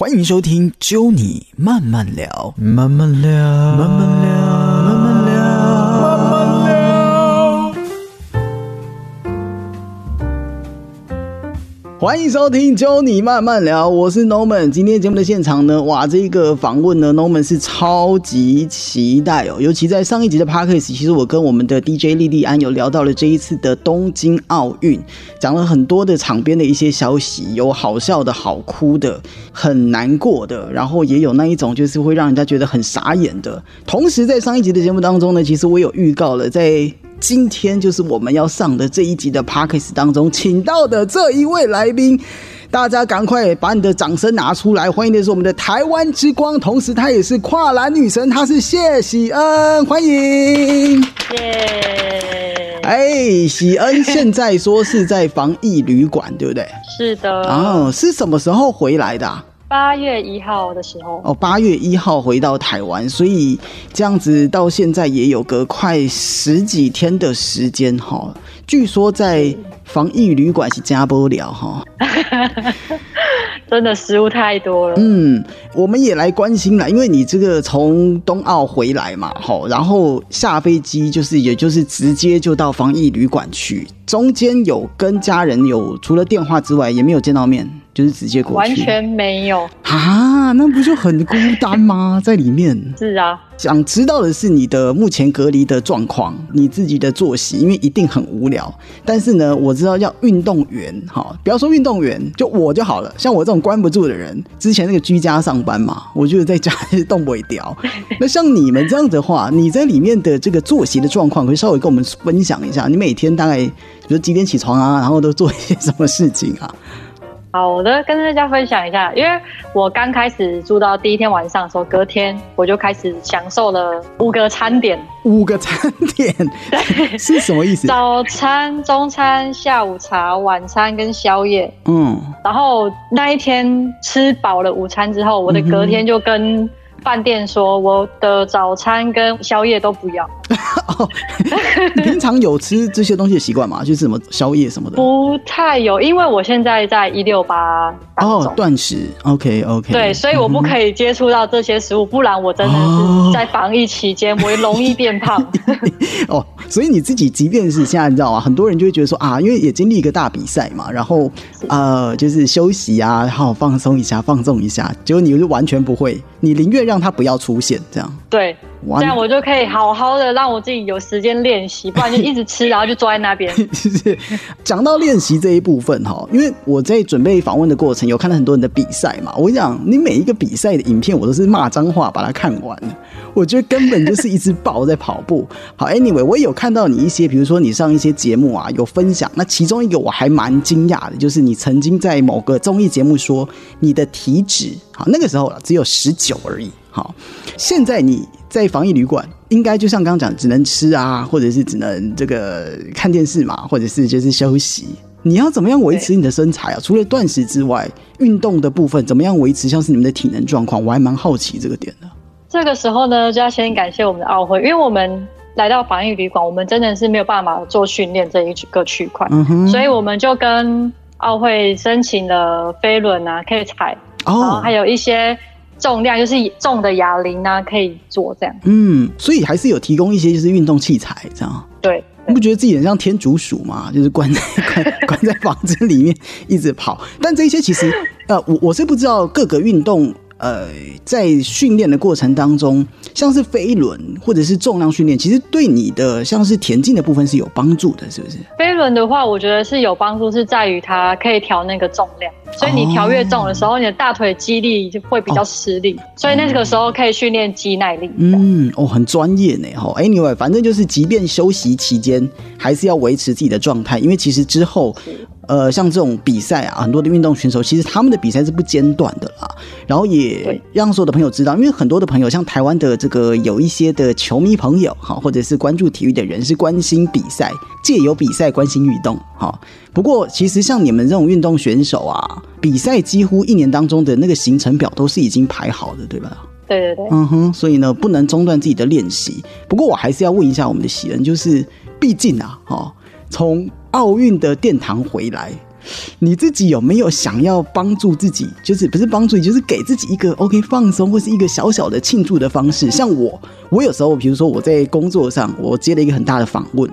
欢迎收听《揪你慢慢聊》，慢慢聊，慢慢聊，慢慢欢迎收听《揪你慢慢聊》，我是 Norman。今天节目的现场呢，哇，这个访问呢，Norman 是超级期待哦。尤其在上一集的 Podcast，其实我跟我们的 DJ 莉莉安有聊到了这一次的东京奥运，讲了很多的场边的一些消息，有好笑的、好哭的、很难过的，然后也有那一种就是会让人家觉得很傻眼的。同时，在上一集的节目当中呢，其实我有预告了，在今天就是我们要上的这一集的 p a c k a g e 当中，请到的这一位来宾，大家赶快把你的掌声拿出来！欢迎的是我们的台湾之光，同时她也是跨栏女神，她是谢喜恩，欢迎！耶！哎，喜恩现在说是在防疫旅馆，对不对？是的，哦，是什么时候回来的啊？八月一号的时候，哦，八月一号回到台湾，所以这样子到现在也有个快十几天的时间哈。据说在防疫旅馆是加不了哈。真的食物太多了。嗯，我们也来关心了，因为你这个从冬奥回来嘛，哈，然后下飞机就是也就是直接就到防疫旅馆去，中间有跟家人有除了电话之外也没有见到面，就是直接过去，完全没有啊，那不就很孤单吗？在里面是啊，想知道的是你的目前隔离的状况，你自己的作息，因为一定很无聊。但是呢，我知道要运动员，哈，不要说运动员，就我就好了。像我这种关不住的人，之前那个居家上班嘛，我觉得在家是动不了。那像你们这样的话，你在里面的这个作息的状况，可以稍微跟我们分享一下。你每天大概比如几点起床啊，然后都做一些什么事情啊？好的，跟大家分享一下，因为我刚开始住到第一天晚上的时候，隔天我就开始享受了五个餐点，五个餐点是什么意思？早餐、中餐、下午茶、晚餐跟宵夜。嗯，然后那一天吃饱了午餐之后，我的隔天就跟饭店说，我的早餐跟宵夜都不要。哦，你平常有吃这些东西的习惯吗？就是什么宵夜什么的？不太有，因为我现在在一六八哦，断食。OK OK。对，所以我不可以接触到这些食物，不然我真的是在防疫期间，我容易变胖。哦，所以你自己即便是现在你知道吗？很多人就会觉得说啊，因为也经历一个大比赛嘛，然后呃，就是休息啊，好放松一下，放纵一下。结果你就完全不会，你宁愿让他不要出现，这样。对。这样我就可以好好的让我自己有时间练习，不然就一直吃，然后就坐在那边。是讲到练习这一部分哈，因为我在准备访问的过程，有看到很多人的比赛嘛。我跟你讲，你每一个比赛的影片，我都是骂脏话把它看完。我觉得根本就是一只豹在跑步。好，Anyway，我也有看到你一些，比如说你上一些节目啊，有分享。那其中一个我还蛮惊讶的，就是你曾经在某个综艺节目说你的体脂，好，那个时候只有十九而已。好，现在你在防疫旅馆，应该就像刚刚讲，只能吃啊，或者是只能这个看电视嘛，或者是就是休息。你要怎么样维持你的身材啊？除了断食之外，运动的部分怎么样维持？像是你们的体能状况，我还蛮好奇这个点的。这个时候呢，就要先感谢我们的奥会，因为我们来到防疫旅馆，我们真的是没有办法做训练这一个区块，所以我们就跟奥会申请了飞轮啊，可以踩，然后还有一些。重量就是重的哑铃啊，可以做这样。嗯，所以还是有提供一些就是运动器材这样。对，你不觉得自己很像天竺鼠吗？就是关在 关关在房子里面一直跑。但这些其实，呃，我我是不知道各个运动。呃，在训练的过程当中，像是飞轮或者是重量训练，其实对你的像是田径的部分是有帮助的，是不是？飞轮的话，我觉得是有帮助，是在于它可以调那个重量，所以你调越重的时候，你的大腿肌力就会比较吃力，所以那个时候可以训练肌耐力。嗯，哦，很专业呢，哈。Anyway，反正就是，即便休息期间，还是要维持自己的状态，因为其实之后。呃，像这种比赛啊，很多的运动选手其实他们的比赛是不间断的啦。然后也让所有的朋友知道，因为很多的朋友，像台湾的这个有一些的球迷朋友哈，或者是关注体育的人，是关心比赛，借由比赛关心运动哈。不过其实像你们这种运动选手啊，比赛几乎一年当中的那个行程表都是已经排好的，对吧？对对对。嗯哼，所以呢，不能中断自己的练习。不过我还是要问一下我们的喜人，就是毕竟啊，哈，从奥运的殿堂回来，你自己有没有想要帮助自己？就是不是帮助你，就是给自己一个 OK 放松，或是一个小小的庆祝的方式？像我，我有时候，比如说我在工作上，我接了一个很大的访问，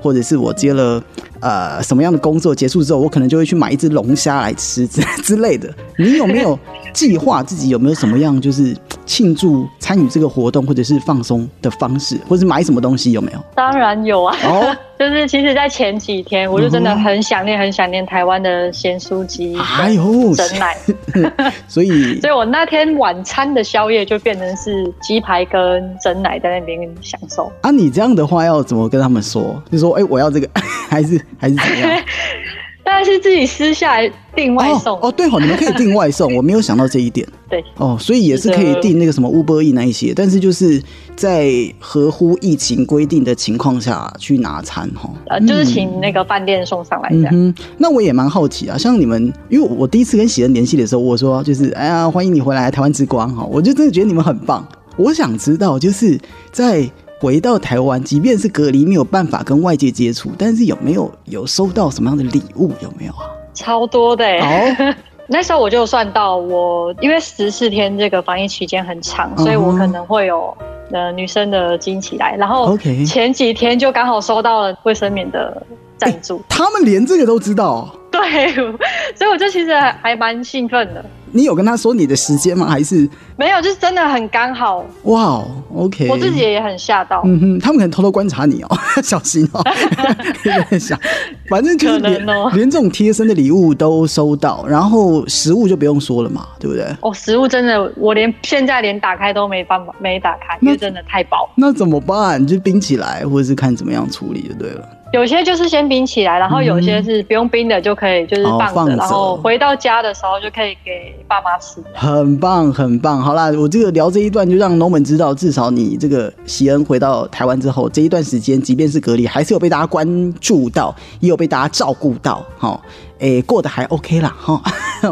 或者是我接了呃什么样的工作结束之后，我可能就会去买一只龙虾来吃之 之类的。你有没有计划自己有没有什么样就是庆祝参与这个活动或者是放松的方式，或者是买什么东西有没有？当然有啊。哦。就是其实，在前几天，我就真的很想念、很想念台湾的咸酥鸡，哎呦整奶。所以，所以我那天晚餐的宵夜就变成是鸡排跟整奶在那边享受。啊，你这样的话要怎么跟他们说？就说，哎，我要这个，还是还是怎么样？当然是自己私下订外送哦，对哦，你们可以订外送，我没有想到这一点。对哦，所以也是可以订那个什么 Uber E 那一些，但是就是在合乎疫情规定的情况下去拿餐哈。呃，就是请那个饭店送上来这样。那我也蛮好奇啊，像你们，因为我第一次跟喜恩联系的时候，我说就是哎呀，欢迎你回来台湾之光哈，我就真的觉得你们很棒。我想知道就是在。回到台湾，即便是隔离没有办法跟外界接触，但是有没有有收到什么样的礼物？有没有啊？超多的哦！那时候我就算到我，因为十四天这个防疫期间很长，所以我可能会有呃女生的惊喜来。然后前几天就刚好收到了卫生棉的赞助，他们连这个都知道。对，所以我就其实还还蛮兴奋的。你有跟他说你的时间吗？还是没有？就是真的很刚好。哇，OK，我自己也很吓到。嗯哼，他们可能偷偷观察你哦，小心哦。在想，反正就是连连这种贴身的礼物都收到，然后食物就不用说了嘛，对不对？哦，食物真的，我连现在连打开都没办法，没打开，因为真的太薄。那怎么办？就冰起来，或者是看怎么样处理就对了。有些就是先冰起来，然后有些是不用冰的就可以，就是放着，然后回到家的时候就可以给爸妈吃。很棒，很棒。好啦，我这个聊这一段就让 Norman 知道，至少你这个喜恩回到台湾之后这一段时间，即便是隔离，还是有被大家关注到，也有被大家照顾到。哈，哎，过得还 OK 啦，哈。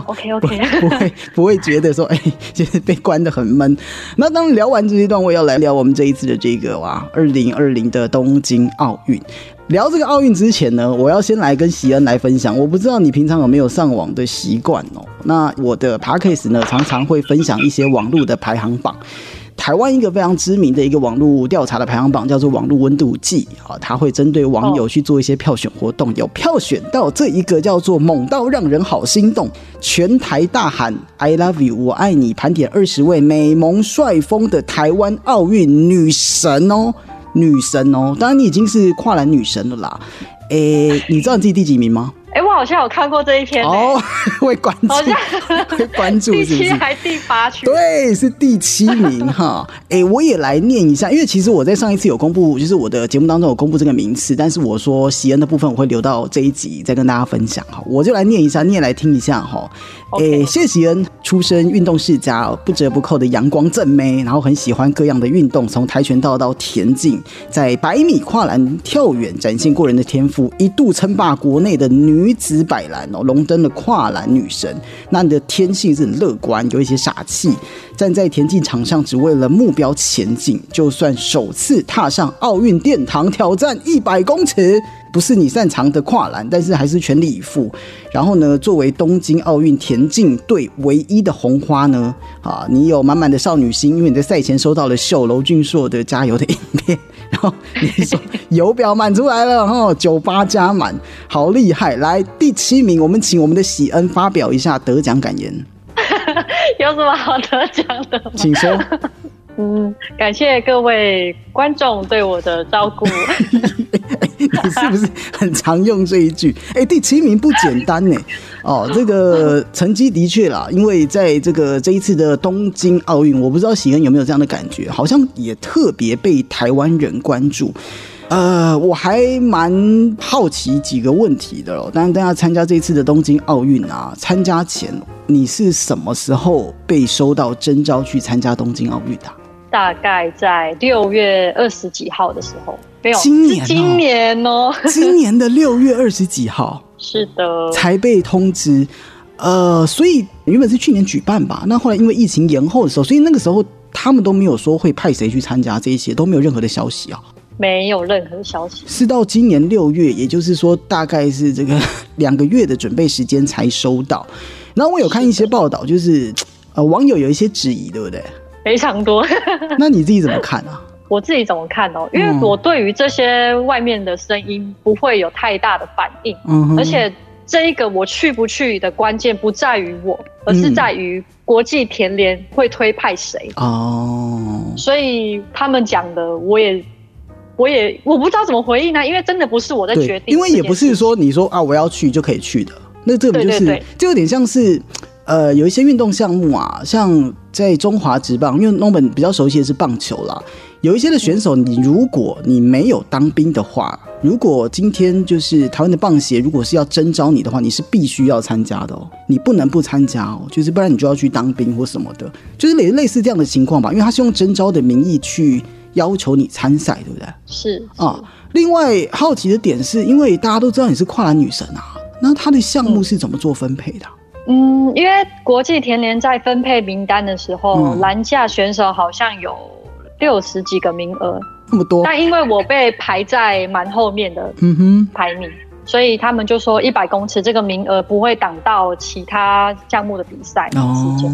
OK OK，不会不会觉得说，哎，就是被关的很闷。那当聊完这一段，我要来聊我们这一次的这个哇，二零二零的东京奥运。聊这个奥运之前呢，我要先来跟喜恩来分享。我不知道你平常有没有上网的习惯哦。那我的 p a c k a s e 呢，常常会分享一些网络的排行榜。台湾一个非常知名的一个网络调查的排行榜叫做网络温度计啊，它会针对网友去做一些票选活动，有票选到这一个叫做猛到让人好心动，全台大喊 I love you，我爱你，盘点二十位美萌帅风的台湾奥运女神哦。女神哦，当然你已经是跨栏女神了啦。诶，你知道你自己第几名吗？哎，我好像有看过这一篇哦，会关注，会关注，第七还第八区？对，是第七名哈。哎，我也来念一下，因为其实我在上一次有公布，就是我的节目当中有公布这个名次，但是我说喜恩的部分我会留到这一集再跟大家分享哈。我就来念一下，你也来听一下哈。哎，谢喜恩出身运动世家，不折不扣的阳光正妹，然后很喜欢各样的运动，从跆拳道到田径，在百米跨栏跳远展现过人的天赋，一度称霸国内的女。女子百栏哦，龙灯的跨栏女神。那你的天性是很乐观，有一些傻气，站在田径场上只为了目标前进。就算首次踏上奥运殿堂，挑战一百公尺，不是你擅长的跨栏，但是还是全力以赴。然后呢，作为东京奥运田径队唯一的红花呢，啊，你有满满的少女心，因为你在赛前收到了秀楼俊硕的加油的影片。然后你说油表满出来了哈，九八加满，好厉害！来第七名，我们请我们的喜恩发表一下得奖感言。有什么好得奖的？请说。嗯，感谢各位观众对我的照顾。你是不是很常用这一句？哎，第七名不简单呢。哦，这个成绩的确啦，因为在这个这一次的东京奥运，我不知道喜恩有没有这样的感觉，好像也特别被台湾人关注。呃，我还蛮好奇几个问题的哦。当然，大家参加这次的东京奥运啊，参加前你是什么时候被收到征召去参加东京奥运的？大概在六月二十几号的时候，没有，今年，今年哦，今年的六月二十几号，是的，才被通知。呃，所以原本是去年举办吧，那后来因为疫情延后的时候，所以那个时候他们都没有说会派谁去参加，这一些都没有任何的消息啊。没有任何消息，是到今年六月，也就是说大概是这个 两个月的准备时间才收到。然后我有看一些报道，就是呃网友有一些质疑，对不对？非常多。那你自己怎么看啊？我自己怎么看哦？因为我对于这些外面的声音不会有太大的反应，嗯，而且这一个我去不去的关键不在于我，而是在于国际田联会推派谁哦。所以他们讲的，我也。我也我不知道怎么回应呢，因为真的不是我在决定，因为也不是说你说啊我要去就可以去的，那这个就是就有点像是呃有一些运动项目啊，像在中华职棒，因为 Norman 比较熟悉的是棒球啦，有一些的选手，你如果你没有当兵的话，如果今天就是台湾的棒协如果是要征召你的话，你是必须要参加的哦，你不能不参加哦，就是不然你就要去当兵或什么的，就是类类似这样的情况吧，因为他是用征召的名义去。要求你参赛，对不对？是啊。另外好奇的点是，因为大家都知道你是跨栏女神啊，那她的项目是怎么做分配的？嗯，因为国际田联在分配名单的时候，栏架选手好像有六十几个名额，那么多。但因为我被排在蛮后面的，嗯哼，排名。所以他们就说一百公尺这个名额不会挡到其他项目的比赛时间，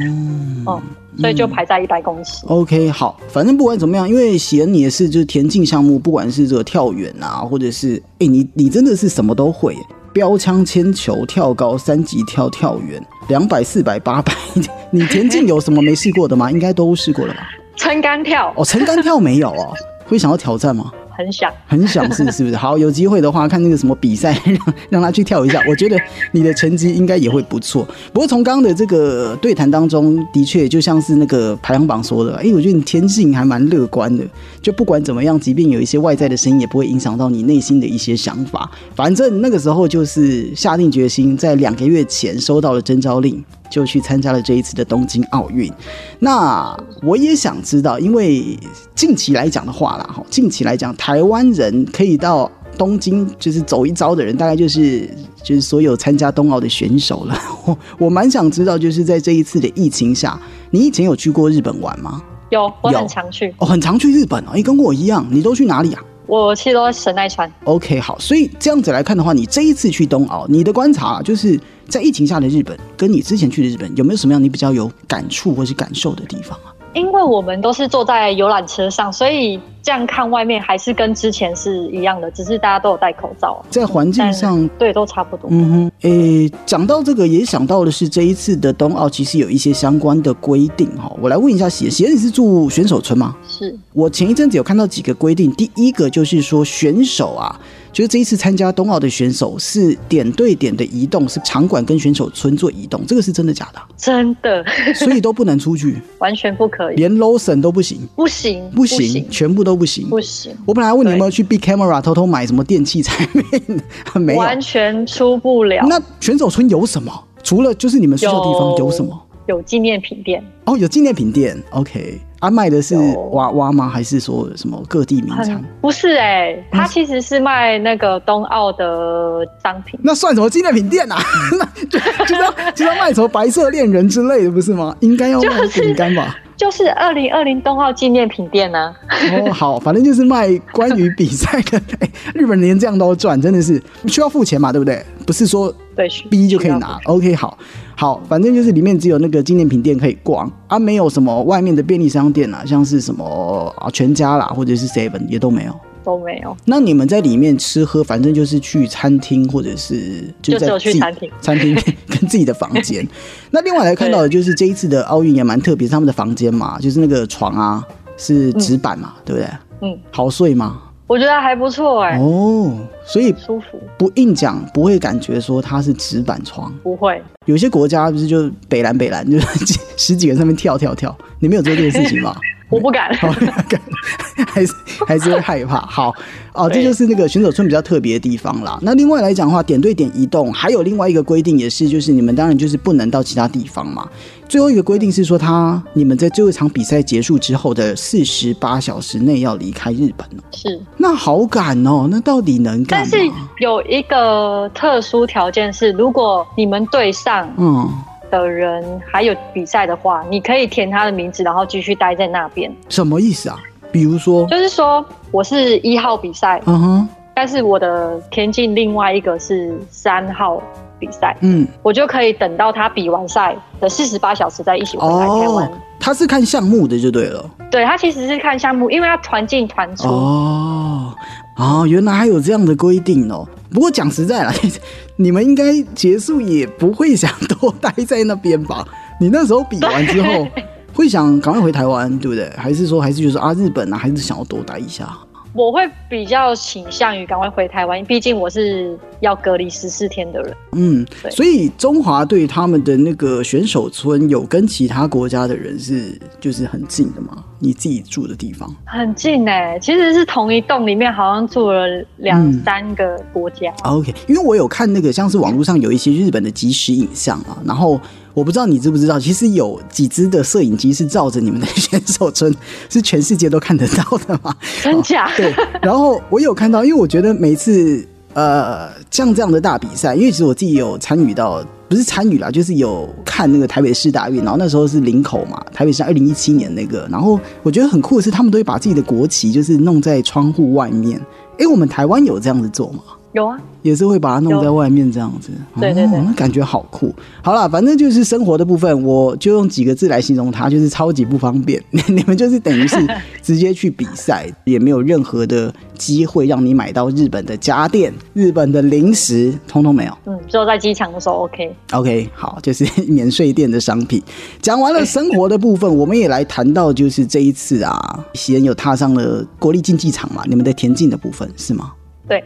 嗯，所以就排在一百公尺。OK，好，反正不管怎么样，因为喜恩你也是就是田径项目，不管是这个跳远啊，或者是哎你你真的是什么都会，标枪、铅球、跳高、三级跳、跳远，两百、四百、八百，你田径有什么没试过的吗？应该都试过了吧？撑杆跳哦，撑杆跳没有哦，会想要挑战吗？很想，很想是是不是？好，有机会的话，看那个什么比赛，让让他去跳一下。我觉得你的成绩应该也会不错。不过从刚刚的这个对谈当中，的确就像是那个排行榜说的，哎，我觉得你天性还蛮乐观的。就不管怎么样，即便有一些外在的声音，也不会影响到你内心的一些想法。反正那个时候就是下定决心，在两个月前收到了征召令。就去参加了这一次的东京奥运。那我也想知道，因为近期来讲的话啦，哈，近期来讲，台湾人可以到东京就是走一遭的人，大概就是就是所有参加冬奥的选手了。我 我蛮想知道，就是在这一次的疫情下，你以前有去过日本玩吗？有，我很常去。哦，很常去日本哦。哎，跟我一样，你都去哪里啊？我去了神奈川。OK，好。所以这样子来看的话，你这一次去冬奥，你的观察就是。在疫情下的日本，跟你之前去的日本有没有什么样你比较有感触或是感受的地方啊？因为我们都是坐在游览车上，所以。这样看外面还是跟之前是一样的，只是大家都有戴口罩。在环境上，对，都差不多。嗯哼，诶，讲到这个，也想到的是这一次的冬奥其实有一些相关的规定哈。我来问一下喜喜，你是住选手村吗？是。我前一阵子有看到几个规定，第一个就是说选手啊，就是这一次参加冬奥的选手是点对点的移动，是场馆跟选手村做移动，这个是真的假的？真的。所以都不能出去，完全不可以，连 low 省都不行，不行，不行，全部都。不行，不行。我本来问你有没有去 Big Camera 偷偷买什么电器产品，没有，完全出不了。那选手村有什么？除了就是你们睡觉地方有什么？有纪念品店哦，有纪念品店。OK，啊，卖的是娃娃吗？还是说什么各地名产？不是哎，他其实是卖那个冬奥的商品。那算什么纪念品店啊？那就就要就要卖什么白色恋人之类的，不是吗？应该要卖饼干吧？就是二零二零冬奥纪念品店呢。哦，好，反正就是卖关于比赛的。日本人连这样都赚，真的是需要付钱嘛？对不对？不是说对 B 就可以拿。OK，好，好，反正就是里面只有那个纪念品店可以逛，啊，没有什么外面的便利商店啊，像是什么啊全家啦，或者是 Seven 也都没有。都没有。那你们在里面吃喝，反正就是去餐厅或者是就在去餐厅，餐厅 跟自己的房间。那另外来看到的就是这一次的奥运也蛮特别，他们的房间嘛，就是那个床啊是纸板嘛，对不对？嗯，好睡吗？我觉得还不错哎。哦，所以舒服，不硬讲不会感觉说它是纸板床，不会。有些国家不是就北蓝北蓝，就是 十几个人上面跳跳跳，你没有做这件事情吗？我不敢，还是还是会害怕。好哦，这就是那个选手村比较特别的地方啦。那另外来讲的话，点对点移动，还有另外一个规定也是，就是你们当然就是不能到其他地方嘛。最后一个规定是说，他你们在最后一场比赛结束之后的四十八小时内要离开日本哦。是，那好赶哦。那到底能干嘛？但是有一个特殊条件是，如果你们对上，嗯。的人还有比赛的话，你可以填他的名字，然后继续待在那边。什么意思啊？比如说，就是说我是一号比赛，嗯哼，但是我的田径另外一个是三号比赛，嗯，我就可以等到他比完赛的四十八小时再一起回来台湾。他是看项目的就对了，对他其实是看项目，因为他团进团出。哦，啊，原来还有这样的规定哦。不过讲实在了，你们应该结束也不会想多待在那边吧？你那时候比完之后会想赶快回台湾，对不对？还是说还是就是啊日本啊，还是想要多待一下？我会比较倾向于赶快回台湾，毕竟我是要隔离十四天的人。嗯，所以中华队他们的那个选手村有跟其他国家的人是就是很近的吗？你自己住的地方很近哎，其实是同一栋里面好像住了两三个国家。OK，因为我有看那个像是网络上有一些日本的即时影像啊，然后。我不知道你知不知道，其实有几支的摄影机是照着你们的选手村，是全世界都看得到的吗？真假？对。然后我有看到，因为我觉得每次呃像这样的大比赛，因为其实我自己有参与到，不是参与啦，就是有看那个台北市大运，然后那时候是林口嘛，台北市二零一七年那个，然后我觉得很酷的是，他们都会把自己的国旗就是弄在窗户外面。哎，我们台湾有这样子做吗？有啊，也是会把它弄在外面这样子，对对对，那感觉好酷。好了，反正就是生活的部分，我就用几个字来形容它，就是超级不方便。你们就是等于是 直接去比赛，也没有任何的机会让你买到日本的家电、日本的零食，通通没有。嗯，只有在机场的时候 OK。OK，好，就是 免税店的商品。讲完了生活的部分，我们也来谈到就是这一次啊，喜恩有踏上了国立竞技场嘛？你们的田径的部分是吗？对。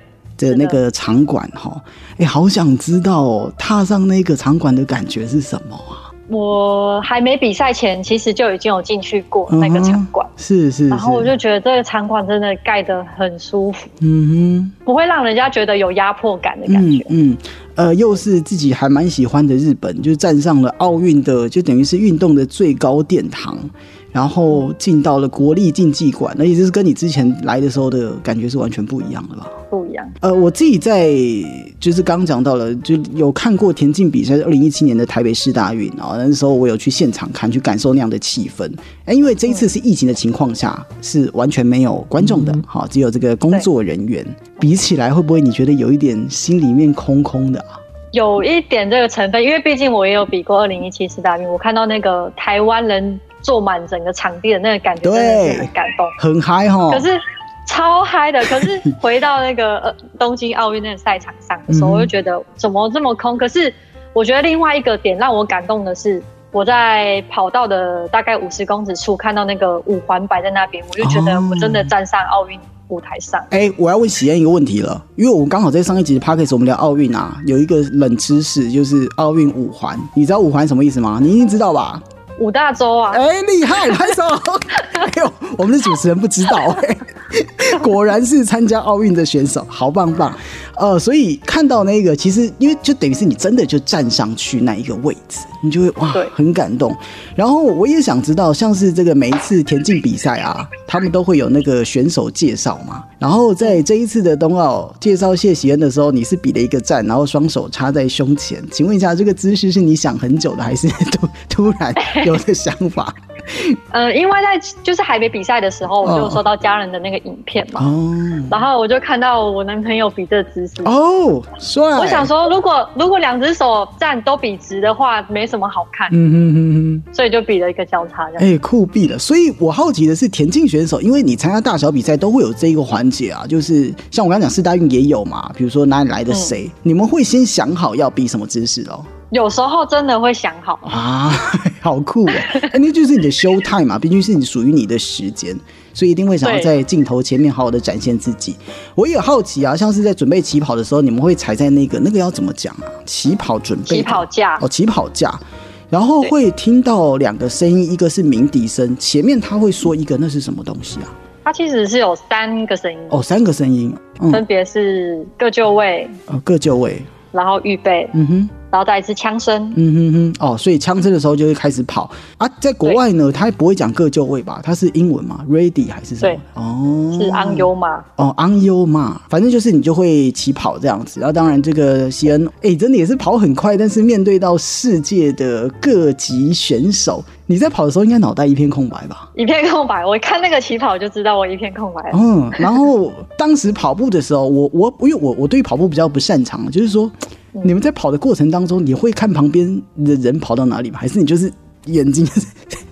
的。那个场馆哈，哎，好想知道哦，踏上那个场馆的感觉是什么啊？我还没比赛前，其实就已经有进去过那个场馆，是是，然后我就觉得这个场馆真的盖得很舒服，嗯哼，不会让人家觉得有压迫感的感觉，嗯，呃，又是自己还蛮喜欢的日本，就站上了奥运的，就等于是运动的最高殿堂。然后进到了国立竞技馆，那也就是跟你之前来的时候的感觉是完全不一样的吧？不一样。呃，我自己在就是刚讲到了，就有看过田径比赛，二零一七年的台北市大运啊，那时候我有去现场看，去感受那样的气氛。哎，因为这一次是疫情的情况下，是完全没有观众的，好，只有这个工作人员。比起来，会不会你觉得有一点心里面空空的啊？有一点这个成分，因为毕竟我也有比过二零一七市大运，我看到那个台湾人。坐满整个场地的那个感觉，真的是很感动，很嗨哈。可是超嗨的，可是回到那个 呃东京奥运那个赛场上的时候，我就觉得怎么这么空？可是我觉得另外一个点让我感动的是，我在跑道的大概五十公尺处看到那个五环摆在那边，我就觉得我真的站上奥运舞台上。哎，我要问喜恩一个问题了，因为我们刚好在上一集的 p o d c a s 我们聊奥运啊，有一个冷知识就是奥运五环，你知道五环什么意思吗？你一定知道吧？五大洲啊！哎，厉害，拍手！哎呦，我们的主持人不知道，果然是参加奥运的选手，好棒棒。呃，所以看到那个，其实因为就等于是你真的就站上去那一个位置，你就会哇，很感动。然后我也想知道，像是这个每一次田径比赛啊，他们都会有那个选手介绍嘛。然后在这一次的冬奥介绍谢喜恩的时候，你是比了一个赞，然后双手插在胸前。请问一下，这个姿势是你想很久的，还是突突然有的想法？呃，因为在就是还没比赛的时候，我就收到家人的那个影片嘛，哦。然后我就看到我男朋友比这姿势哦，帅！我想说，如果如果两只手站都笔直的话，没什么好看，嗯嗯嗯嗯，所以就比了一个交叉这样，哎，酷毙了！所以我好奇的是，田径选手，因为你参加大小比赛都会有这一个环节啊，就是像我刚刚讲四大运也有嘛，比如说哪里来的谁，你们会先想好要比什么姿势哦。有时候真的会想好啊，好酷哦！那就是你的 show time 嘛，毕竟是你属于你的时间，所以一定会想要在镜头前面好好的展现自己。我也好奇啊，像是在准备起跑的时候，你们会踩在那个那个要怎么讲啊？起跑准备起跑架哦，起跑架，然后会听到两个声音，一个是鸣笛声，前面他会说一个，那是什么东西啊？它其实是有三个声音哦，三个声音，分别是各就位，呃，各就位，然后预备，嗯哼。然后再一次枪声，嗯哼哼，哦，所以枪声的时候就会开始跑啊。在国外呢，他不会讲各就位吧？他是英文嘛？Ready 还是什么？哦，是 On You 嘛？哦，On You 嘛，反正就是你就会起跑这样子。然后当然这个西恩，哎，真的也是跑很快，但是面对到世界的各级选手，你在跑的时候应该脑袋一片空白吧？一片空白，我看那个起跑就知道我一片空白。嗯，然后当时跑步的时候，我我因为我我对跑步比较不擅长，就是说你们在跑的过程当中，你会看旁边的人跑到哪里吗？还是你就是眼睛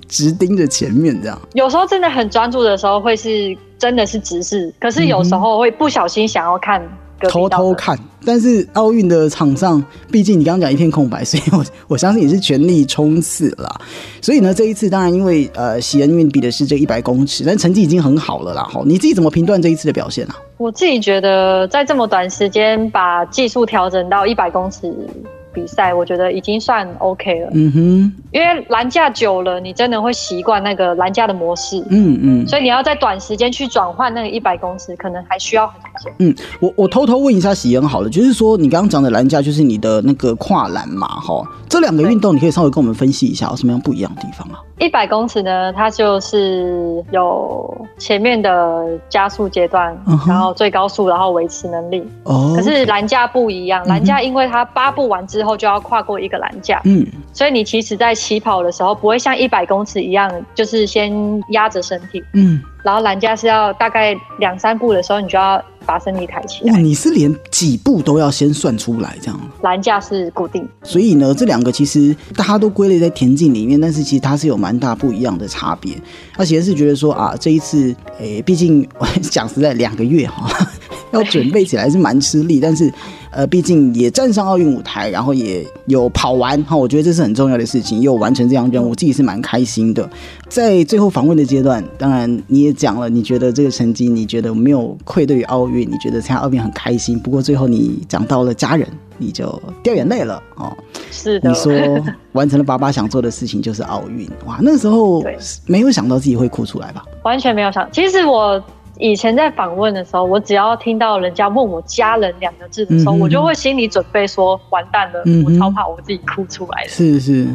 直盯着前面这样？有时候真的很专注的时候，会是真的是直视，可是有时候会不小心想要看。偷偷看，但是奥运的场上，毕竟你刚刚讲一片空白，所以我我相信也是全力冲刺了。所以呢，这一次当然因为呃，喜恩运比的是这一百公尺，但成绩已经很好了啦。哈，你自己怎么评断这一次的表现啊？我自己觉得，在这么短时间把技术调整到一百公尺。比赛我觉得已经算 OK 了，嗯哼，因为栏架久了，你真的会习惯那个栏架的模式，嗯嗯，所以你要在短时间去转换那个一百公尺，可能还需要很久。嗯，我我偷偷问一下喜恩好了，就是说你刚刚讲的栏架就是你的那个跨栏嘛，哈，这两个运动你可以稍微跟我们分析一下有什么样不一样的地方啊？一百公尺呢，它就是有前面的加速阶段，然后最高速，然后维持能力。哦。可是栏架不一样，栏架因为它八步完之后就要跨过一个栏架，嗯，所以你其实在起跑的时候不会像一百公尺一样，就是先压着身体，嗯，然后栏架是要大概两三步的时候，你就要。把身体抬起来。哇，你是连几步都要先算出来这样？栏架是固定，所以呢，这两个其实大家都归类在田径里面，但是其实它是有蛮大不一样的差别。而且是觉得说啊，这一次，诶，毕竟 讲实在，两个月哈，要准备起来是蛮吃力，但是。呃，毕竟也站上奥运舞台，然后也有跑完哈，我觉得这是很重要的事情，有完成这样任务，自己是蛮开心的。在最后访问的阶段，当然你也讲了，你觉得这个成绩，你觉得没有愧对于奥运，你觉得参加奥运很开心。不过最后你讲到了家人，你就掉眼泪了哦。是的，你说 完成了爸爸想做的事情就是奥运，哇，那时候没有想到自己会哭出来吧？完全没有想，其实我。以前在访问的时候，我只要听到人家问我“家人”两个字的时候，我就会心里准备说：“完蛋了，我超怕我自己哭出来的。”是是，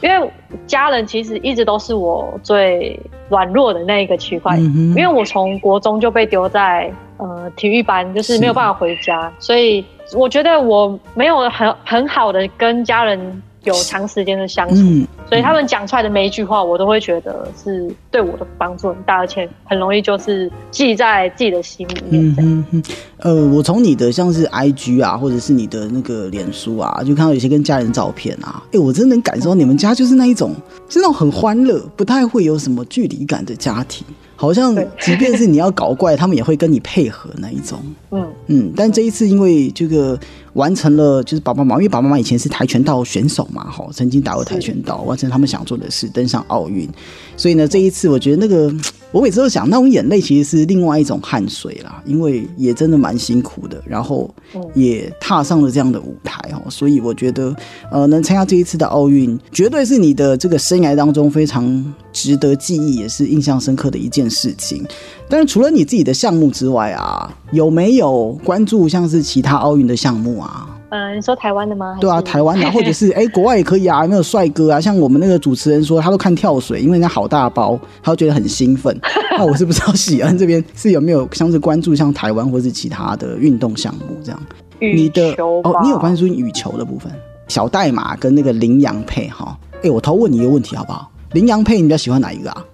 因为家人其实一直都是我最软弱的那一个区块，因为我从国中就被丢在呃体育班，就是没有办法回家，所以我觉得我没有很很好的跟家人。有长时间的相处，所以他们讲出来的每一句话，我都会觉得是对我的帮助很大，而且很容易就是记在自己的心里面。嗯嗯呃，我从你的像是 I G 啊，或者是你的那个脸书啊，就看到有些跟家人照片啊，哎，我真的能感受到你们家就是那一种，是那种很欢乐，不太会有什么距离感的家庭。好像即便是你要搞怪，他们也会跟你配合那一种。嗯嗯，但这一次因为这个完成了，就是爸爸妈妈，因为爸爸妈妈以前是跆拳道选手嘛，哈，曾经打过跆拳道，完成他们想做的事，登上奥运。所以呢，这一次我觉得那个。我每次都想，那种眼泪其实是另外一种汗水啦，因为也真的蛮辛苦的，然后也踏上了这样的舞台哦，所以我觉得，呃，能参加这一次的奥运，绝对是你的这个生涯当中非常值得记忆，也是印象深刻的一件事情。但是除了你自己的项目之外啊，有没有关注像是其他奥运的项目啊？嗯，你说台湾的吗？对啊，台湾的，或者是哎，国外也可以啊。有没有帅哥啊？像我们那个主持人说，他都看跳水，因为人家好大包，他都觉得很兴奋。那我是不知道喜恩这边是有没有像是关注像台湾或是其他的运动项目这样？你的哦，你有关注羽球的部分？小代码跟那个羚羊配哈？哎，我偷问你一个问题好不好？羚羊配你比较喜欢哪一个啊？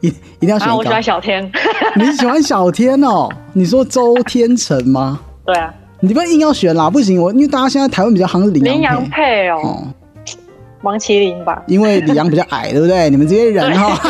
一一定要选一个。我喜欢小天。你喜欢小天哦？你说周天成吗？对啊。你不要硬要选啦，不行，我因为大家现在台湾比较行羚羊配哦，王麒麟吧，因为李阳比较矮，对不对？你们这些人哈，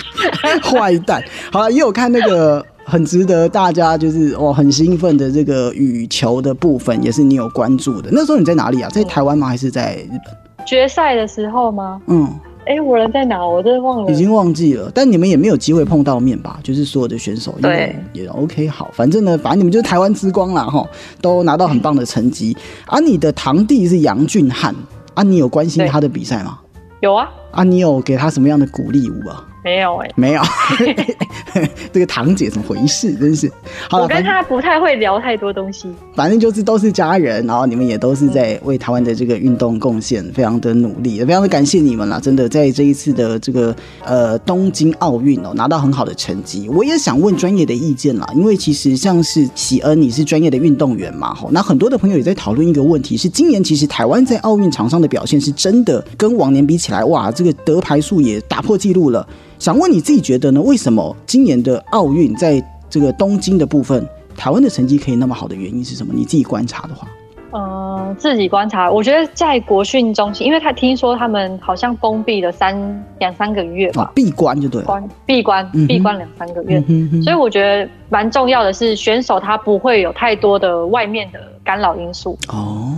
坏蛋。好了，也有看那个很值得大家就是哇很兴奋的这个羽球的部分，也是你有关注的。那时候你在哪里啊？在台湾吗？还是在日本？决赛的时候吗？嗯。哎，我人在哪？我真的忘了，已经忘记了。但你们也没有机会碰到面吧？就是所有的选手，对，也 OK。好，反正呢，反正你们就是台湾之光啦，哈，都拿到很棒的成绩。啊你的堂弟是杨俊翰，啊，你有关心他的比赛吗？有啊。啊，你有给他什么样的鼓励舞啊？没有哎，没有。这个堂姐怎么回事？真是。我跟她不太会聊太多东西。反正就是都是家人，然后你们也都是在为台湾的这个运动贡献，非常的努力，也非常的感谢你们啦！真的在这一次的这个呃东京奥运哦，拿到很好的成绩。我也想问专业的意见啦，因为其实像是喜恩，你是专业的运动员嘛，吼，那很多的朋友也在讨论一个问题，是今年其实台湾在奥运场上的表现是真的跟往年比起来，哇，这个得牌数也打破纪录了。想问你自己觉得呢？为什么今年的奥运在这个东京的部分，台湾的成绩可以那么好的原因是什么？你自己观察的话，呃，自己观察，我觉得在国训中心，因为他听说他们好像封闭了三两三个月吧，闭关就对，关闭关闭关两三个月，所以我觉得蛮重要的是选手他不会有太多的外面的干扰因素。哦。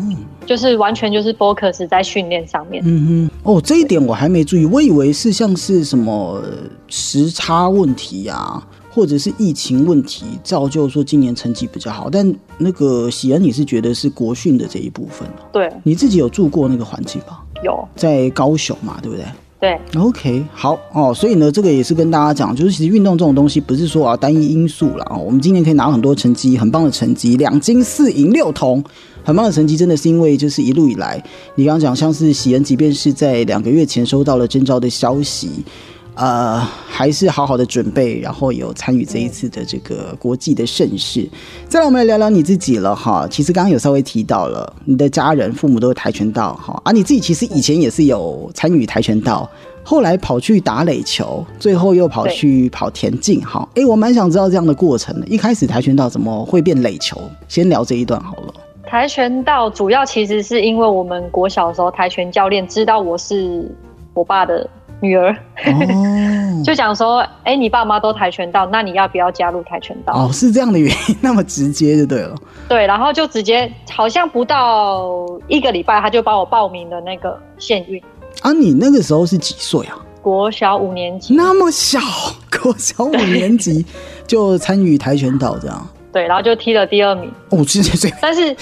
就是完全就是 focus 在训练上面。嗯哼，哦，这一点我还没注意，我以为是像是什么时差问题啊，或者是疫情问题，造就说今年成绩比较好。但那个喜恩，你是觉得是国训的这一部分？对，你自己有住过那个环境吧？有，在高雄嘛，对不对？对，OK，好哦，所以呢，这个也是跟大家讲，就是其实运动这种东西不是说啊单一因素啦啊。我们今年可以拿很多成绩，很棒的成绩，两金四银六铜。很棒的成绩，真的是因为就是一路以来，你刚刚讲像是喜恩，即便是在两个月前收到了征召的消息，呃，还是好好的准备，然后有参与这一次的这个国际的盛事。再来，我们来聊聊你自己了哈。其实刚刚有稍微提到了，你的家人、父母都是跆拳道哈，而你自己其实以前也是有参与跆拳道，后来跑去打垒球，最后又跑去跑田径哈。哎，我蛮想知道这样的过程的。一开始跆拳道怎么会变垒球？先聊这一段好了。跆拳道主要其实是因为我们国小的时候，跆拳教练知道我是我爸的女儿，就讲说：“哎，你爸妈都跆拳道，那你要不要加入跆拳道？”哦，是这样的原因，那么直接就对了。对，然后就直接好像不到一个礼拜，他就帮我报名的那个县运。啊，你那个时候是几岁啊？国小五年级。那么小，国小五年级就参与跆拳道这样。对，然后就踢了第二名。哦，直接但是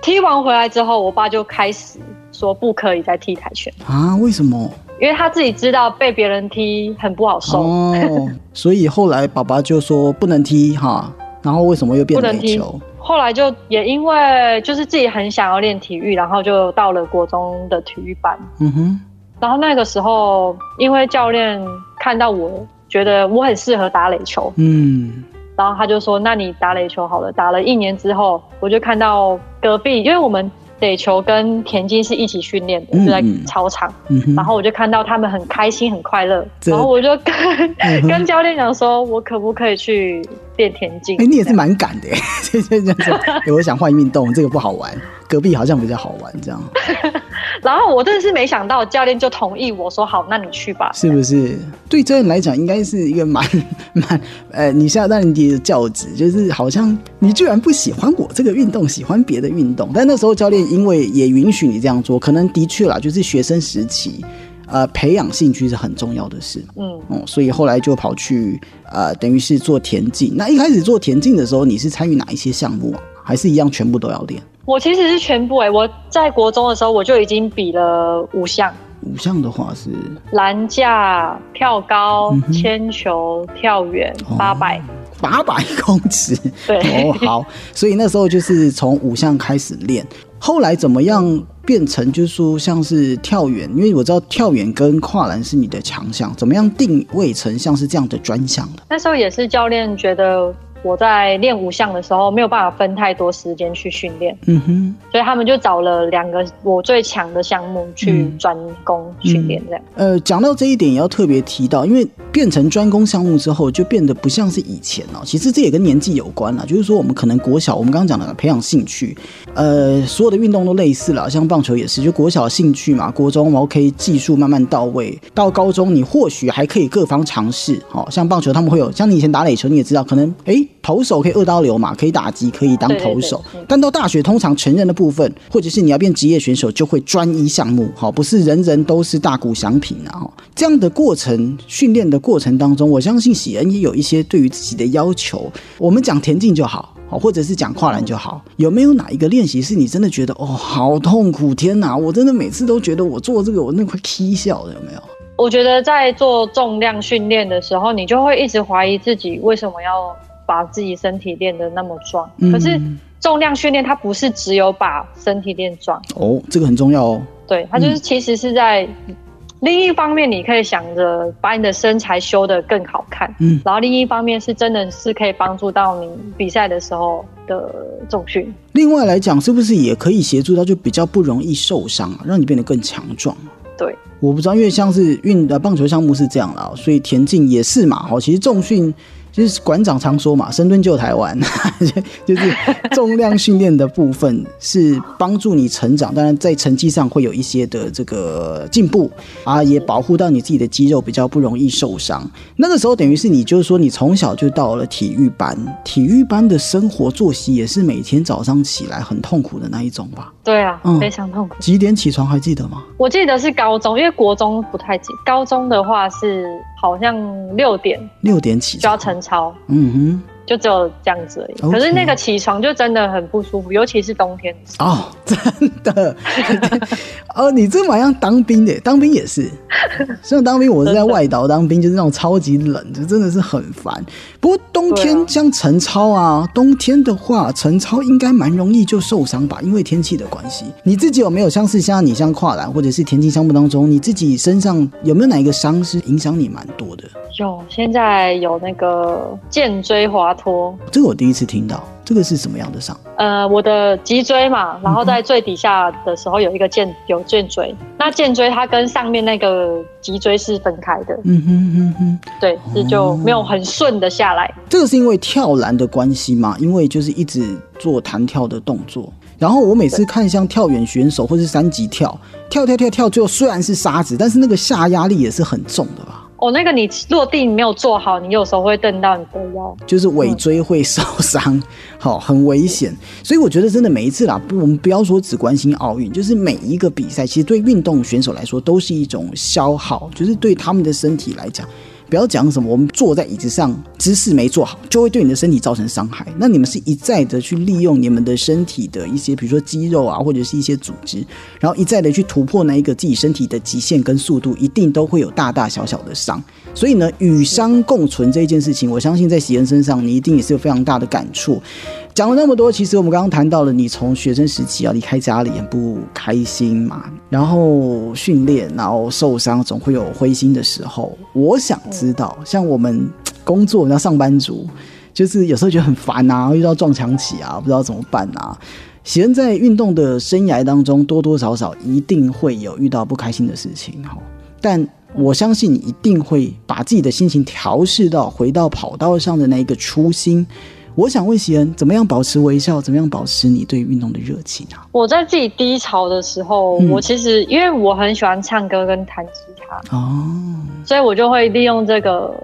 踢完回来之后，我爸就开始说不可以再踢跆拳啊？为什么？因为他自己知道被别人踢很不好受哦，所以后来爸爸就说不能踢哈。然后为什么又变不能踢？后来就也因为就是自己很想要练体育，然后就到了国中的体育班。嗯哼。然后那个时候，因为教练看到我觉得我很适合打垒球，嗯。然后他就说：“那你打垒球好了。”打了一年之后，我就看到隔壁，因为我们垒球跟田径是一起训练的，就在操场。然后我就看到他们很开心、很快乐。然后我就跟跟教练讲说：“我可不可以去练田径？”哎，你也是蛮敢的，这这这样我想换运动，这个不好玩。隔壁好像比较好玩，这样。然后我真的是没想到，教练就同意我说好，那你去吧。是不是？对教练来讲，应该是一个蛮 蛮呃，你现在当然的教职，就是好像你居然不喜欢我这个运动，喜欢别的运动。但那时候教练因为也允许你这样做，可能的确啦，就是学生时期，呃，培养兴趣是很重要的事。嗯嗯，所以后来就跑去呃，等于是做田径。那一开始做田径的时候，你是参与哪一些项目啊？还是一样全部都要练？我其实是全部哎，我在国中的时候我就已经比了五项。五项的话是栏架、跳高、铅球、跳远、八百、八百公尺。对哦，好，所以那时候就是从五项开始练。后来怎么样变成就是说像是跳远？因为我知道跳远跟跨栏是你的强项，怎么样定位成像是这样的专项的？那时候也是教练觉得。我在练五项的时候没有办法分太多时间去训练，嗯哼，所以他们就找了两个我最强的项目去专攻训练，这样。呃，讲到这一点也要特别提到，因为变成专攻项目之后，就变得不像是以前了。其实这也跟年纪有关了，就是说我们可能国小，我们刚刚讲的培养兴趣，呃，所有的运动都类似了，像棒球也是，就国小兴趣嘛，国中 OK 技术慢慢到位，到高中你或许还可以各方尝试，好像棒球他们会有，像你以前打垒球你也知道，可能哎。投手可以二刀流嘛，可以打击，可以当投手。但到大学，通常成人的部分，或者是你要变职业选手，就会专一项目，好，不是人人都是大鼓奖品啊。这样的过程训练的过程当中，我相信喜恩也有一些对于自己的要求。我们讲田径就好，好，或者是讲跨栏就好。有没有哪一个练习是你真的觉得哦，好痛苦？天哪，我真的每次都觉得我做这个，我那快踢笑了，有没有？我觉得在做重量训练的时候，你就会一直怀疑自己为什么要把自己身体练得那么壮。可是重量训练它不是只有把身体练壮哦，这个很重要哦。对，它就是其实是在。另一方面，你可以想着把你的身材修得更好看，嗯，然后另一方面是真的是可以帮助到你比赛的时候的重训。另外来讲，是不是也可以协助到就比较不容易受伤啊，让你变得更强壮？对，我不知道，因为像是运呃棒球项目是这样了，所以田径也是嘛，哦，其实重训。就是馆长常说嘛，深蹲救台湾，就是重量训练的部分是帮助你成长，当然在成绩上会有一些的这个进步啊，也保护到你自己的肌肉比较不容易受伤。那个时候等于是你就是说你从小就到了体育班，体育班的生活作息也是每天早上起来很痛苦的那一种吧？对啊，非常痛苦。几点起床还记得吗？我记得是高中，因为国中不太记。高中的话是好像六点，六点起就要晨超。嗯哼。就只有这样子而已，可是那个起床就真的很不舒服，尤其是冬天。哦，真的。哦，你这蛮像当兵的，当兵也是。虽然当兵我是在外岛当兵，就是那种超级冷，就真的是很烦。不过冬天像陈超啊，冬天的话陈超应该蛮容易就受伤吧，因为天气的关系。你自己有没有像是像你像跨栏或者是田径项目当中，你自己身上有没有哪一个伤是影响你蛮多的？有，现在有那个肩椎滑脱，这个我第一次听到，这个是什么样的伤？呃，我的脊椎嘛，然后在最底下的时候有一个剑有剑椎，那剑椎它跟上面那个脊椎是分开的，嗯哼哼哼，对，这就没有很顺的下来。这个是因为跳栏的关系嘛？因为就是一直做弹跳的动作，然后我每次看像跳远选手或是三级跳，跳跳跳跳，最后虽然是沙子，但是那个下压力也是很重的吧？哦，那个你落地没有做好，你有时候会蹬到你的腰，就是尾椎会受伤，好，很危险。所以我觉得真的每一次啦，不，我们不要说只关心奥运，就是每一个比赛，其实对运动选手来说都是一种消耗，就是对他们的身体来讲。不要讲什么，我们坐在椅子上姿势没做好，就会对你的身体造成伤害。那你们是一再的去利用你们的身体的一些，比如说肌肉啊，或者是一些组织，然后一再的去突破那一个自己身体的极限跟速度，一定都会有大大小小的伤。所以呢，与伤共存这一件事情，我相信在喜恩身上，你一定也是有非常大的感触。讲了那么多，其实我们刚刚谈到了你从学生时期要离开家里很不开心嘛，然后训练，然后受伤，总会有灰心的时候。我想知道，像我们工作，那上班族，就是有时候觉得很烦啊，遇到撞墙期啊，不知道怎么办啊。喜恩在运动的生涯当中，多多少少一定会有遇到不开心的事情哈，但我相信你一定会把自己的心情调试到回到跑道上的那一个初心。我想问喜恩，怎么样保持微笑？怎么样保持你对运动的热情啊？我在自己低潮的时候，我其实因为我很喜欢唱歌跟弹吉他哦，所以我就会利用这个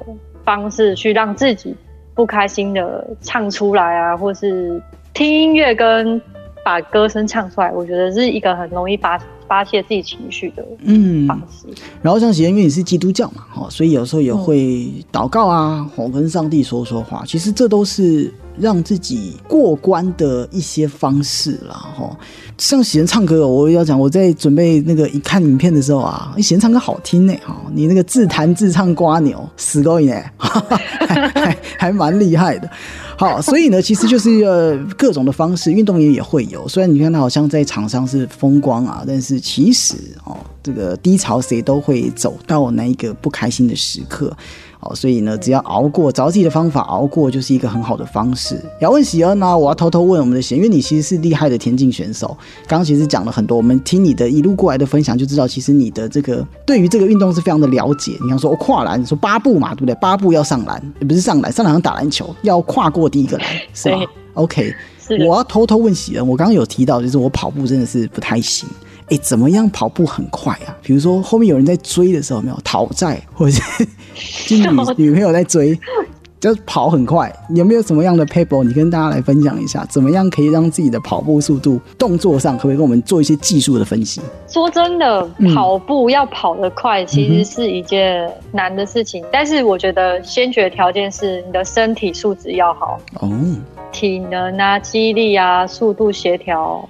方式去让自己不开心的唱出来啊，或是听音乐跟把歌声唱出来。我觉得是一个很容易发发泄自己情绪的嗯方式。然后像喜恩，因为你是基督教嘛，哈，所以有时候也会祷告啊，我跟上帝说说话。其实这都是。让自己过关的一些方式了哈，像喜人唱歌，我要讲，我在准备那个一看影片的时候啊，喜人唱歌好听呢哈，你那个自弹自唱瓜牛死狗呢，还还还蛮厉害的。好，所以呢，其实就是呃各种的方式，运动员也会有。虽然你看他好像在场上是风光啊，但是其实哦，这个低潮谁都会走到那一个不开心的时刻。哦，所以呢，只要熬过，找自己的方法熬过，就是一个很好的方式。要问喜恩呢，我要偷偷问我们的贤，因为你其实是厉害的田径选手。刚刚其实讲了很多，我们听你的一路过来的分享，就知道其实你的这个对于这个运动是非常的了解。你看说跨栏，说八步嘛，对不对？八步要上篮，也不是上篮，上篮像打篮球，要跨过第一个篮，是吧？OK，我要偷偷问喜恩，我刚刚有提到，就是我跑步真的是不太行。哎，怎么样跑步很快啊？比如说后面有人在追的时候，没有讨债，或者 是女女朋友在追，就跑很快。有没有什么样的 paper？你跟大家来分享一下，怎么样可以让自己的跑步速度、动作上，可不可以跟我们做一些技术的分析？说真的，跑步要跑得快，其实是一件难的事情。但是我觉得先决条件是你的身体素质要好哦，体能啊、肌力啊、速度协调、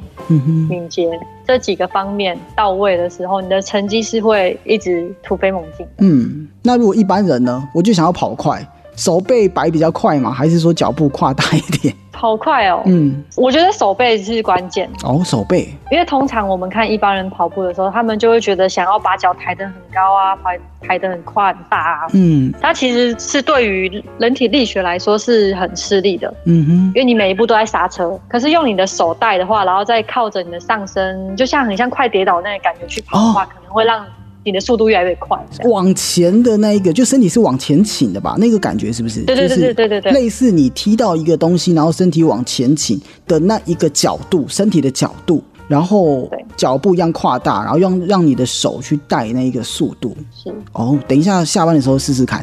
敏捷。这几个方面到位的时候，你的成绩是会一直突飞猛进。嗯，那如果一般人呢？我就想要跑快，手背摆比较快嘛，还是说脚步跨大一点？好快哦！嗯，我觉得手背是关键哦，手背，因为通常我们看一般人跑步的时候，他们就会觉得想要把脚抬得很高啊，抬抬得很快很大啊。嗯，它其实是对于人体力学来说是很吃力的。嗯哼，因为你每一步都在刹车，可是用你的手带的话，然后再靠着你的上身，就像很像快跌倒那个感觉去跑的话，可能会让。你的速度越来越快，往前的那一个，就身体是往前倾的吧？那个感觉是不是？对对对对对对，类似你踢到一个东西，然后身体往前倾的那一个角度，身体的角度。然后脚步一样跨大，然后让让你的手去带那一个速度。是哦，等一下下班的时候试试看，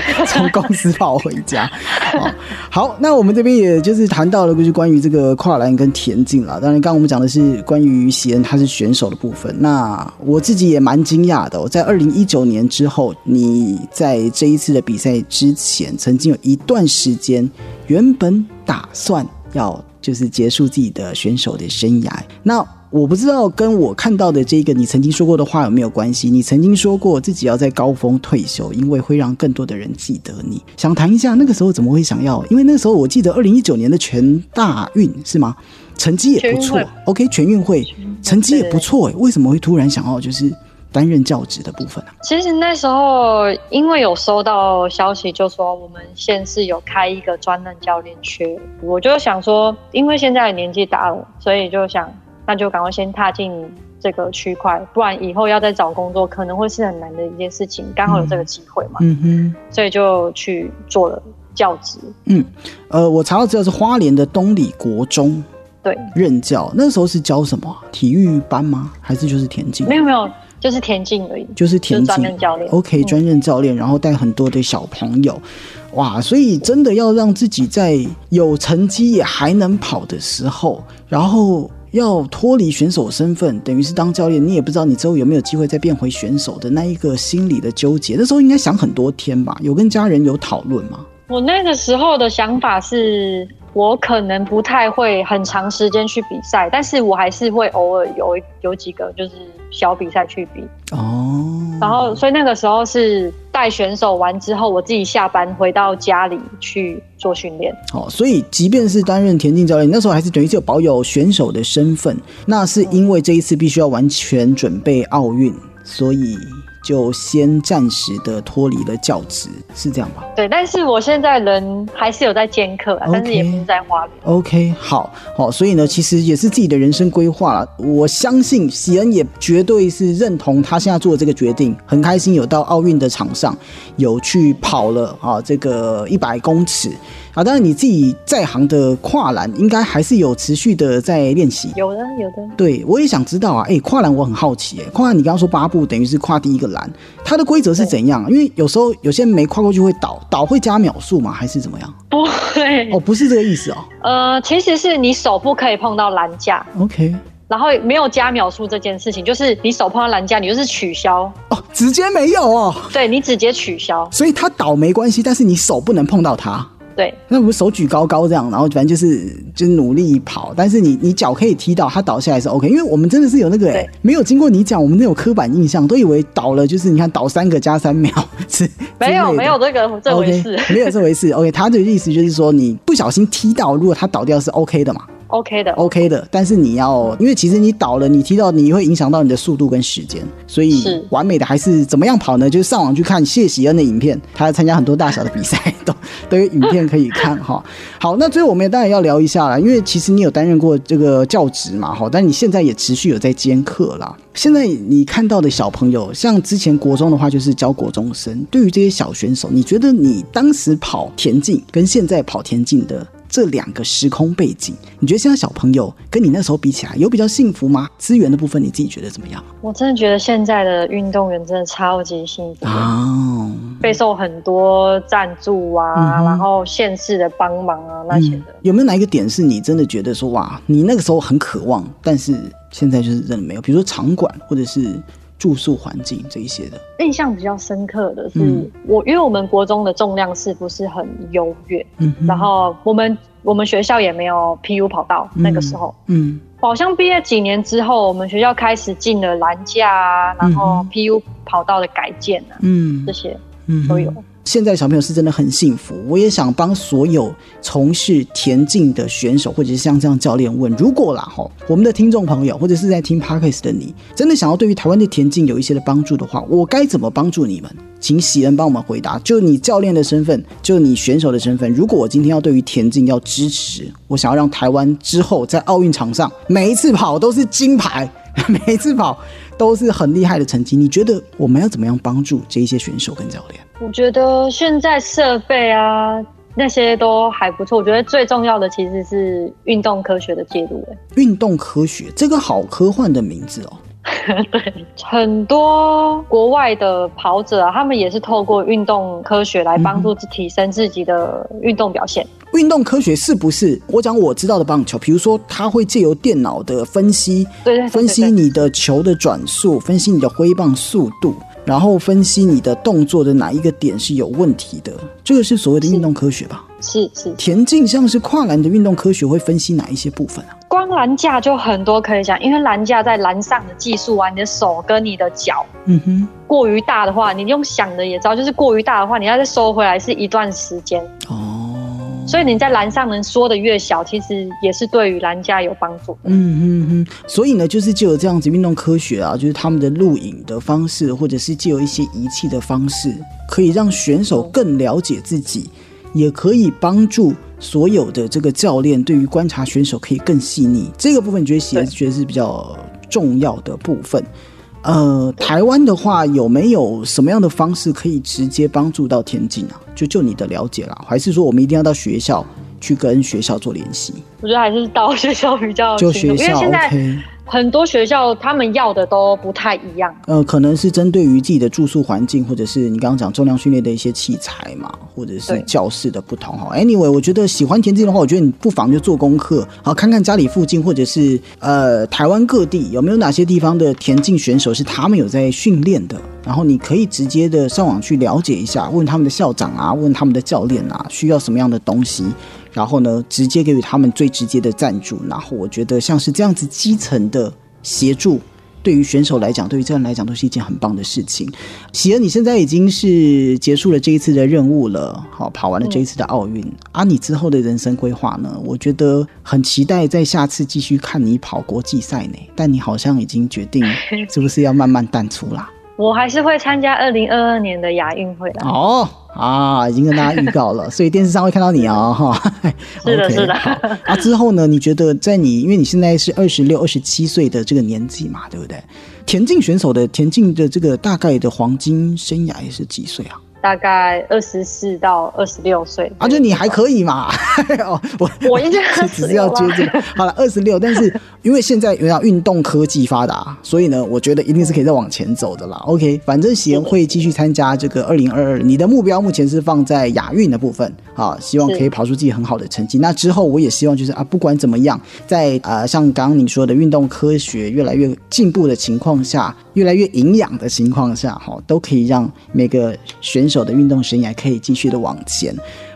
从公司跑回家。好，那我们这边也就是谈到了，就是关于这个跨栏跟田径了。当然，刚刚我们讲的是关于喜恩他是选手的部分。那我自己也蛮惊讶的，我在二零一九年之后，你在这一次的比赛之前，曾经有一段时间原本打算要。就是结束自己的选手的生涯。那我不知道跟我看到的这个你曾经说过的话有没有关系？你曾经说过自己要在高峰退休，因为会让更多的人记得你。想谈一下那个时候怎么会想要？因为那时候我记得二零一九年的全大运是吗？成绩也不错。OK，全运会成绩也不错为什么会突然想要就是？担任教职的部分呢？其实那时候因为有收到消息，就说我们县市有开一个专任教练缺，我就想说，因为现在年纪大了，所以就想那就赶快先踏进这个区块，不然以后要再找工作可能会是很难的一件事情。刚好有这个机会嘛，嗯哼，所以就去做了教职。嗯，呃，我查到资料是花莲的东里国中，对，任教那时候是教什么？体育班吗？还是就是田径？没有没有。就是田径而已，就是田径专任教练。OK，专任教练，然后带很多的小朋友，哇！所以真的要让自己在有成绩也还能跑的时候，然后要脱离选手身份，等于是当教练，你也不知道你之后有没有机会再变回选手的那一个心理的纠结。那时候应该想很多天吧？有跟家人有讨论吗？我那个时候的想法是。我可能不太会很长时间去比赛，但是我还是会偶尔有有几个就是小比赛去比哦。然后，所以那个时候是带选手完之后，我自己下班回到家里去做训练。哦，所以即便是担任田径教练，那时候还是等于是有保有选手的身份。那是因为这一次必须要完全准备奥运，所以。就先暂时的脱离了教职，是这样吧？对，但是我现在人还是有在兼课啊，但是也不是在花莲。OK，好，好，所以呢，其实也是自己的人生规划了。我相信喜恩也绝对是认同他现在做的这个决定，很开心有到奥运的场上，有去跑了啊，这个一百公尺。啊，当然你自己在行的跨栏，应该还是有持续的在练习。有的，有的。对，我也想知道啊，哎，跨栏我很好奇，哎，跨栏你刚刚说八步等于是跨第一个栏，它的规则是怎样？因为有时候有些人没跨过去会倒，倒会加秒数吗？还是怎么样？不会，哦，不是这个意思哦。呃，其实是你手不可以碰到栏架。OK。然后没有加秒数这件事情，就是你手碰到栏架，你就是取消哦，直接没有哦。对你直接取消，所以它倒没关系，但是你手不能碰到他。对，那我们手举高高这样，然后反正就是就努力跑，但是你你脚可以踢到，他倒下来是 OK。因为我们真的是有那个哎，没有经过你讲，我们那有刻板印象，都以为倒了就是你看倒三个加三秒是，没有没有这个这回事，没有这回事。OK，他的意思就是说你不小心踢到，如果他倒掉是 OK 的嘛。OK 的，OK 的，但是你要，因为其实你倒了，你踢到，你会影响到你的速度跟时间，所以完美的还是怎么样跑呢？就是上网去看谢喜恩的影片，他参加很多大小的比赛，都都有影片可以看哈。好，那最后我们也当然要聊一下了，因为其实你有担任过这个教职嘛，哈，但你现在也持续有在兼课啦。现在你看到的小朋友，像之前国中的话，就是教国中生。对于这些小选手，你觉得你当时跑田径跟现在跑田径的？这两个时空背景，你觉得现在小朋友跟你那时候比起来，有比较幸福吗？资源的部分，你自己觉得怎么样？我真的觉得现在的运动员真的超级幸福哦，备受很多赞助啊，然后县市的帮忙啊那些的。有没有哪一个点是你真的觉得说哇，你那个时候很渴望，但是现在就是真的没有？比如说场馆，或者是。住宿环境这一些的。印象比较深刻的是，我因为我们国中的重量是不是很优越？嗯，然后我们我们学校也没有 PU 跑道，那个时候，嗯，好像毕业几年之后，我们学校开始进了篮架啊，然后 PU 跑道的改建啊，嗯，这些嗯都有。现在小朋友是真的很幸福，我也想帮所有从事田径的选手或者是像这样教练问：如果啦吼，我们的听众朋友或者是在听 Parkes 的你，真的想要对于台湾的田径有一些的帮助的话，我该怎么帮助你们？请喜恩帮我们回答。就你教练的身份，就你选手的身份，如果我今天要对于田径要支持，我想要让台湾之后在奥运场上每一次跑都是金牌，每一次跑。都是很厉害的成绩，你觉得我们要怎么样帮助这一些选手跟教练？我觉得现在设备啊那些都还不错。我觉得最重要的其实是运动科学的介入。哎，运动科学这个好科幻的名字哦。对，很多国外的跑者啊，他们也是透过运动科学来帮助提升自己的运动表现。运动科学是不是我讲我知道的棒球？比如说，它会借由电脑的分析，对，分析你的球的转速，分析你的挥棒速度，然后分析你的动作的哪一个点是有问题的。这个是所谓的运动科学吧？是是。田径像是跨栏的运动科学会分析哪一些部分啊？光篮架就很多可以讲，因为篮架在栏上的技术啊，你的手跟你的脚，嗯哼，过于大的话，你用想的也知道，就是过于大的话，你要再收回来是一段时间哦。所以你在栏上能缩的越小，其实也是对于篮架有帮助。嗯嗯嗯。所以呢，就是借有这样子运动科学啊，就是他们的录影的方式，或者是借由一些仪器的方式，可以让选手更了解自己，也可以帮助。所有的这个教练对于观察选手可以更细腻，这个部分你觉得喜还是觉得是比较重要的部分。呃，台湾的话有没有什么样的方式可以直接帮助到田径啊？就就你的了解啦，还是说我们一定要到学校去跟学校做联系？我觉得还是到学校比较就学校 OK。很多学校他们要的都不太一样，呃，可能是针对于自己的住宿环境，或者是你刚刚讲重量训练的一些器材嘛，或者是教室的不同哈。Anyway，我觉得喜欢田径的话，我觉得你不妨就做功课，好看看家里附近或者是呃台湾各地有没有哪些地方的田径选手是他们有在训练的，然后你可以直接的上网去了解一下，问他们的校长啊，问他们的教练啊，需要什么样的东西。然后呢，直接给予他们最直接的赞助。然后我觉得像是这样子基层的协助，对于选手来讲，对于这样来讲，都是一件很棒的事情。喜儿，你现在已经是结束了这一次的任务了，好，跑完了这一次的奥运。啊，你之后的人生规划呢？我觉得很期待在下次继续看你跑国际赛呢。但你好像已经决定，是不是要慢慢淡出啦？我还是会参加二零二二年的亚运会的。哦。啊，已经跟大家预告了，所以电视上会看到你哦，哈。是的，是的。啊，之后呢？你觉得在你，因为你现在是二十六、二十七岁的这个年纪嘛，对不对？田径选手的田径的这个大概的黄金生涯是几岁啊？大概二十四到二十六岁啊，就你还可以嘛？哦，我我应该 只是要接这个。好了，二十六，但是因为现在有点运动科技发达，所以呢，我觉得一定是可以再往前走的啦。OK，反正贤会继续参加这个二零二二，你的目标目前是放在亚运的部分啊，希望可以跑出自己很好的成绩。那之后我也希望就是啊，不管怎么样，在啊像刚刚你说的运动科学越来越进步的情况下，越来越营养的情况下，哈，都可以让每个选。手的运动生涯可以继续的往前。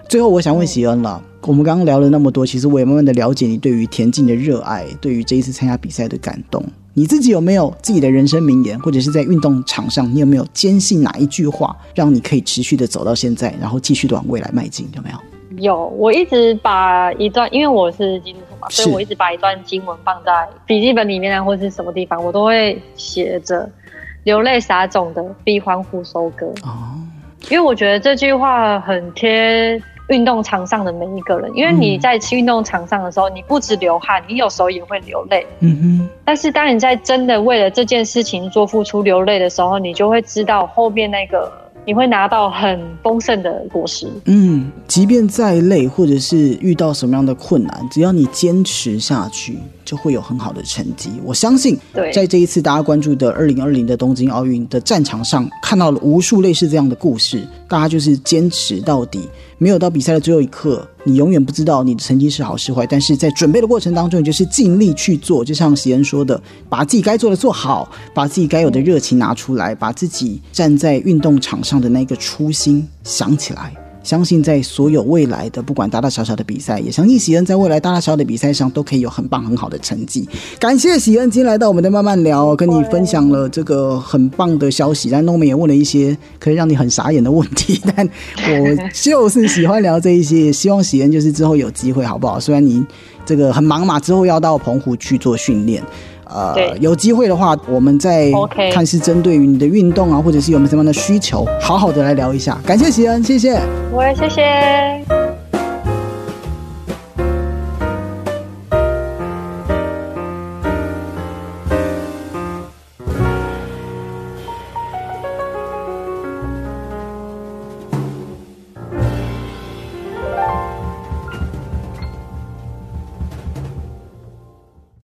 最后，我想问喜恩了，我们刚刚聊了那么多，其实我也慢慢的了解你对于田径的热爱，对于这一次参加比赛的感动。你自己有没有自己的人生名言，或者是在运动场上，你有没有坚信哪一句话，让你可以持续的走到现在，然后继续的往未来迈进？有没有？有，我一直把一段，因为我是基督徒嘛，所以我一直把一段经文放在笔记本里面啊，或者是什么地方，我都会写着“流泪撒种的必欢呼收割”。哦。因为我觉得这句话很贴运动场上的每一个人，因为你在运动场上的时候，你不止流汗，你有时候也会流泪。嗯哼。但是当你在真的为了这件事情做付出流泪的时候，你就会知道后面那个你会拿到很丰盛的果实。嗯，即便再累，或者是遇到什么样的困难，只要你坚持下去。就会有很好的成绩。我相信，在这一次大家关注的二零二零的东京奥运的战场上，看到了无数类似这样的故事。大家就是坚持到底，没有到比赛的最后一刻，你永远不知道你的成绩是好是坏。但是在准备的过程当中，你就是尽力去做。就像喜恩说的，把自己该做的做好，把自己该有的热情拿出来，把自己站在运动场上的那个初心想起来。相信在所有未来的不管大大小小的比赛，也相信喜恩在未来大大小小的比赛上都可以有很棒很好的成绩。感谢喜恩今天来到我们的慢慢聊，跟你分享了这个很棒的消息。但诺们也问了一些可以让你很傻眼的问题，但我就是喜欢聊这一些，希望喜恩就是之后有机会好不好？虽然你这个很忙嘛，之后要到澎湖去做训练。呃，有机会的话，我们再看是针对于你的运动啊，或者是有没有什么样的需求，好好的来聊一下。感谢喜恩，谢谢，我也谢谢。